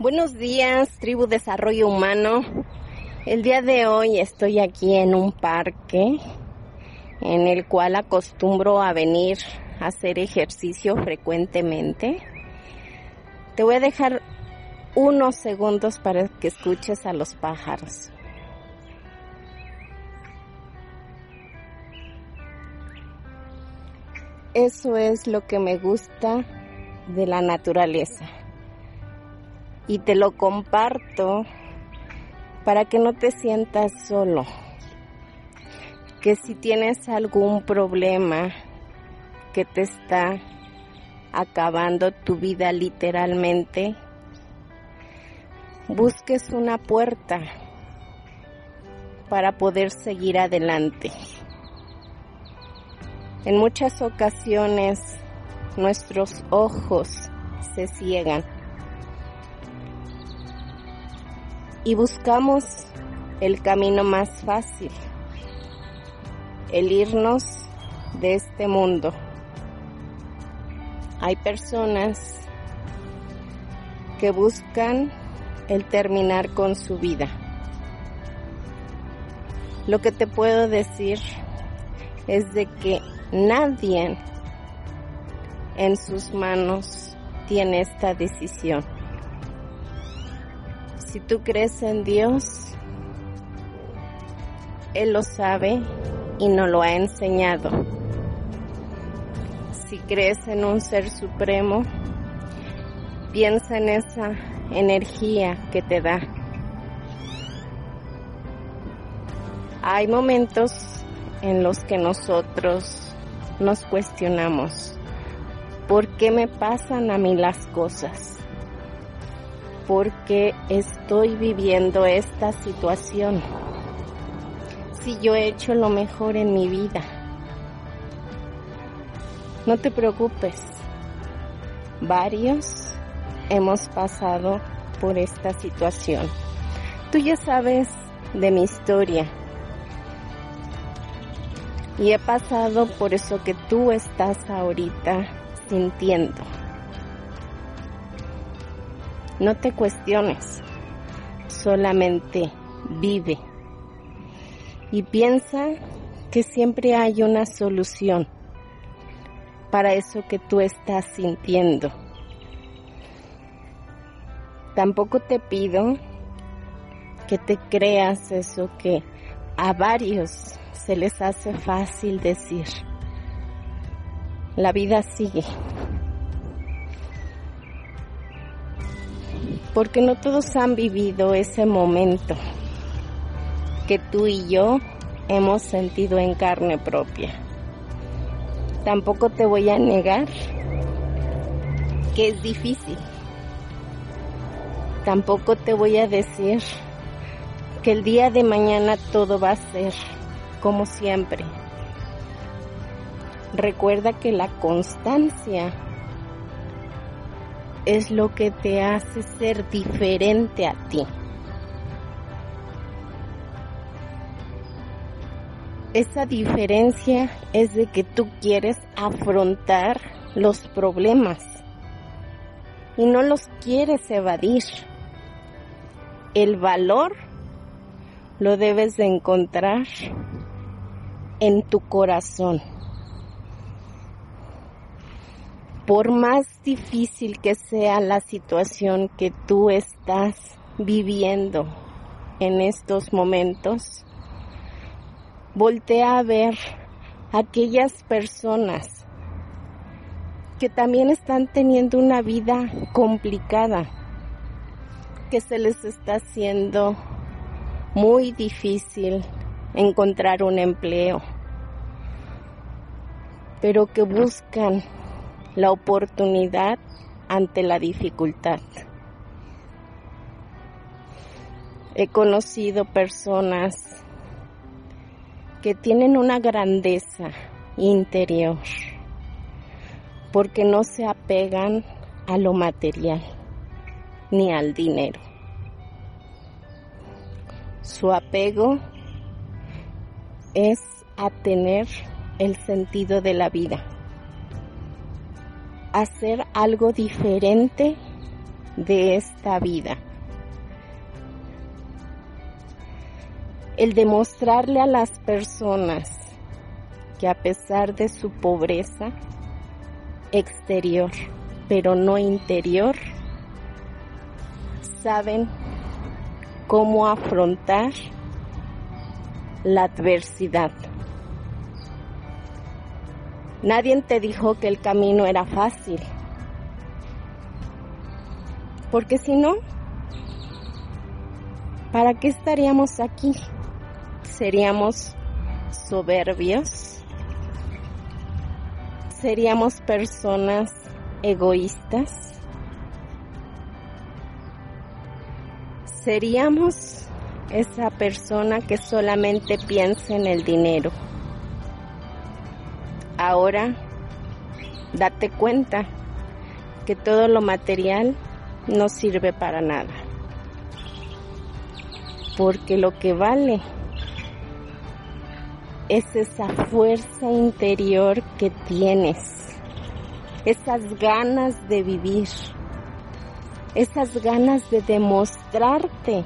Buenos días, tribu Desarrollo Humano. El día de hoy estoy aquí en un parque en el cual acostumbro a venir a hacer ejercicio frecuentemente. Te voy a dejar unos segundos para que escuches a los pájaros. Eso es lo que me gusta de la naturaleza. Y te lo comparto para que no te sientas solo. Que si tienes algún problema que te está acabando tu vida literalmente, busques una puerta para poder seguir adelante. En muchas ocasiones nuestros ojos se ciegan y buscamos el camino más fácil, el irnos de este mundo. Hay personas que buscan el terminar con su vida. Lo que te puedo decir es de que Nadie en sus manos tiene esta decisión. Si tú crees en Dios, Él lo sabe y nos lo ha enseñado. Si crees en un ser supremo, piensa en esa energía que te da. Hay momentos en los que nosotros nos cuestionamos, ¿por qué me pasan a mí las cosas? ¿Por qué estoy viviendo esta situación? Si yo he hecho lo mejor en mi vida. No te preocupes, varios hemos pasado por esta situación. Tú ya sabes de mi historia y he pasado por eso que tú estás ahorita sintiendo. No te cuestiones, solamente vive. Y piensa que siempre hay una solución para eso que tú estás sintiendo. Tampoco te pido que te creas eso que a varios se les hace fácil decir. La vida sigue. Porque no todos han vivido ese momento que tú y yo hemos sentido en carne propia. Tampoco te voy a negar que es difícil. Tampoco te voy a decir que el día de mañana todo va a ser como siempre. Recuerda que la constancia es lo que te hace ser diferente a ti. Esa diferencia es de que tú quieres afrontar los problemas y no los quieres evadir. El valor lo debes de encontrar en tu corazón. Por más difícil que sea la situación que tú estás viviendo en estos momentos, voltea a ver aquellas personas que también están teniendo una vida complicada, que se les está haciendo muy difícil encontrar un empleo, pero que buscan la oportunidad ante la dificultad. He conocido personas que tienen una grandeza interior porque no se apegan a lo material ni al dinero. Su apego es a tener el sentido de la vida, hacer algo diferente de esta vida. El demostrarle a las personas que a pesar de su pobreza exterior, pero no interior, saben cómo afrontar la adversidad. Nadie te dijo que el camino era fácil. Porque si no, ¿para qué estaríamos aquí? ¿Seríamos soberbios? ¿Seríamos personas egoístas? ¿Seríamos esa persona que solamente piensa en el dinero? Ahora, date cuenta que todo lo material no sirve para nada. Porque lo que vale es esa fuerza interior que tienes, esas ganas de vivir, esas ganas de demostrarte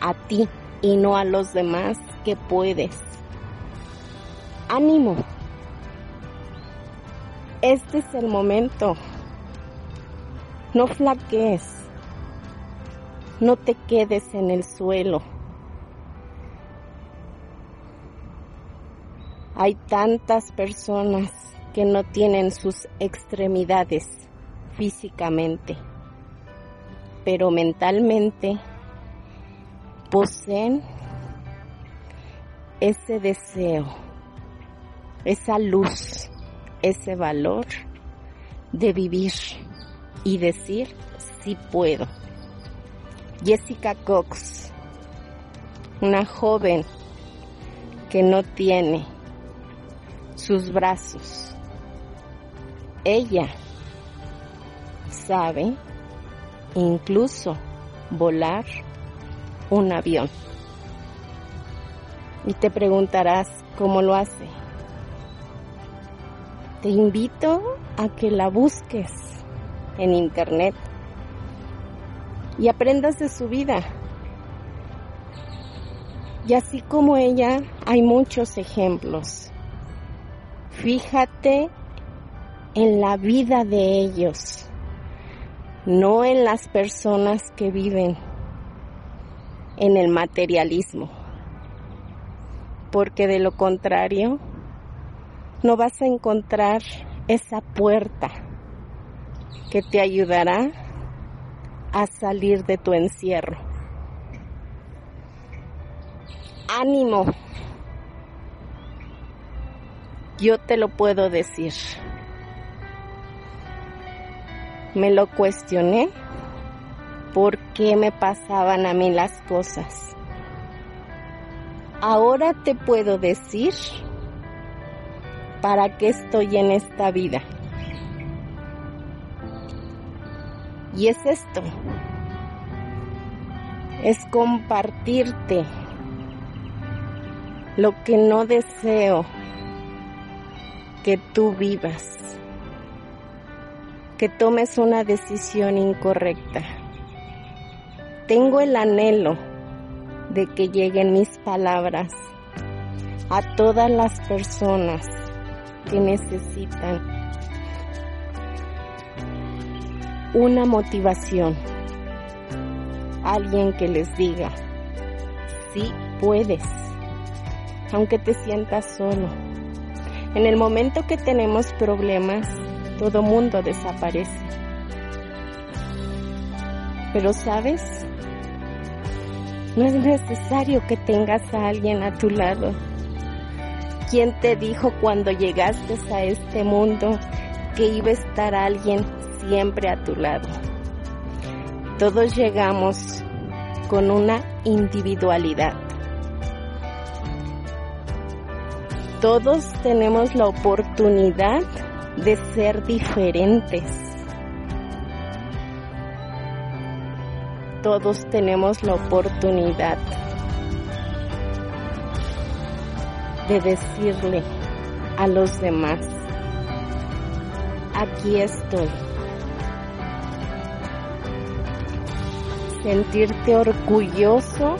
a ti y no a los demás que puedes. Ánimo. Este es el momento. No flaquees. No te quedes en el suelo. Hay tantas personas que no tienen sus extremidades físicamente, pero mentalmente poseen ese deseo, esa luz ese valor de vivir y decir sí puedo. Jessica Cox, una joven que no tiene sus brazos. Ella sabe incluso volar un avión. Y te preguntarás cómo lo hace te invito a que la busques en internet y aprendas de su vida. Y así como ella, hay muchos ejemplos. Fíjate en la vida de ellos, no en las personas que viven en el materialismo, porque de lo contrario, no vas a encontrar esa puerta que te ayudará a salir de tu encierro. Ánimo. Yo te lo puedo decir. Me lo cuestioné por qué me pasaban a mí las cosas. Ahora te puedo decir ¿para qué estoy en esta vida? Y es esto, es compartirte lo que no deseo que tú vivas, que tomes una decisión incorrecta. Tengo el anhelo de que lleguen mis palabras a todas las personas que necesitan una motivación, alguien que les diga, sí puedes, aunque te sientas solo. En el momento que tenemos problemas, todo mundo desaparece. Pero sabes, no es necesario que tengas a alguien a tu lado ¿Quién te dijo cuando llegaste a este mundo que iba a estar alguien siempre a tu lado? Todos llegamos con una individualidad. Todos tenemos la oportunidad de ser diferentes. Todos tenemos la oportunidad de decirle a los demás, aquí estoy. sentirte orgulloso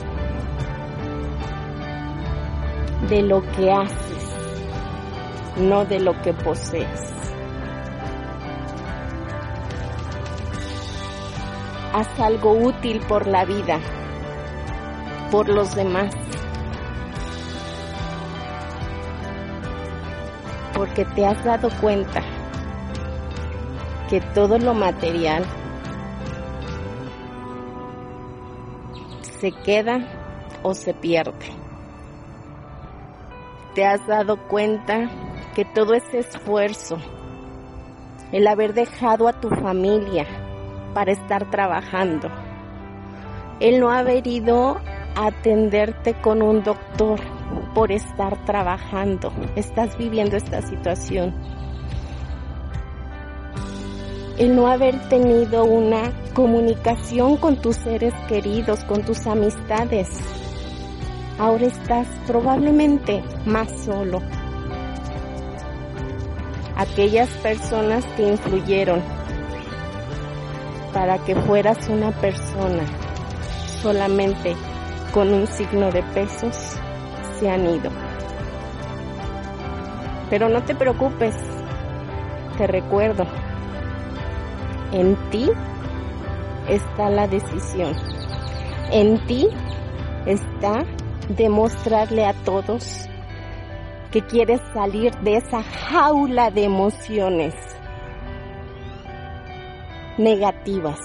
de lo que haces, no de lo que posees. Haz algo útil por la vida, por los demás. Porque te has dado cuenta que todo lo material se queda o se pierde. Te has dado cuenta que todo ese esfuerzo, el haber dejado a tu familia para estar trabajando, el no haber ido a atenderte con un doctor por estar trabajando, estás viviendo esta situación el no haber tenido una comunicación con tus seres queridos, con tus amistades. Ahora estás probablemente más solo. Aquellas personas que influyeron para que fueras una persona solamente con un signo de pesos se han ido. Pero no te preocupes, te recuerdo, en ti está la decisión. En ti está demostrarle a todos que quieres salir de esa jaula de emociones negativas,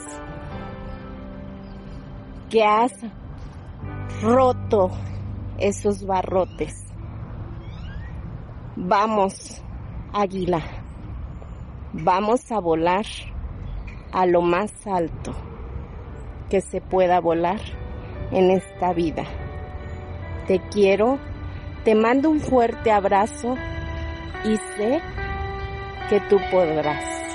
que has roto esos barrotes. Vamos, águila, vamos a volar a lo más alto que se pueda volar en esta vida. Te quiero, te mando un fuerte abrazo y sé que tú podrás.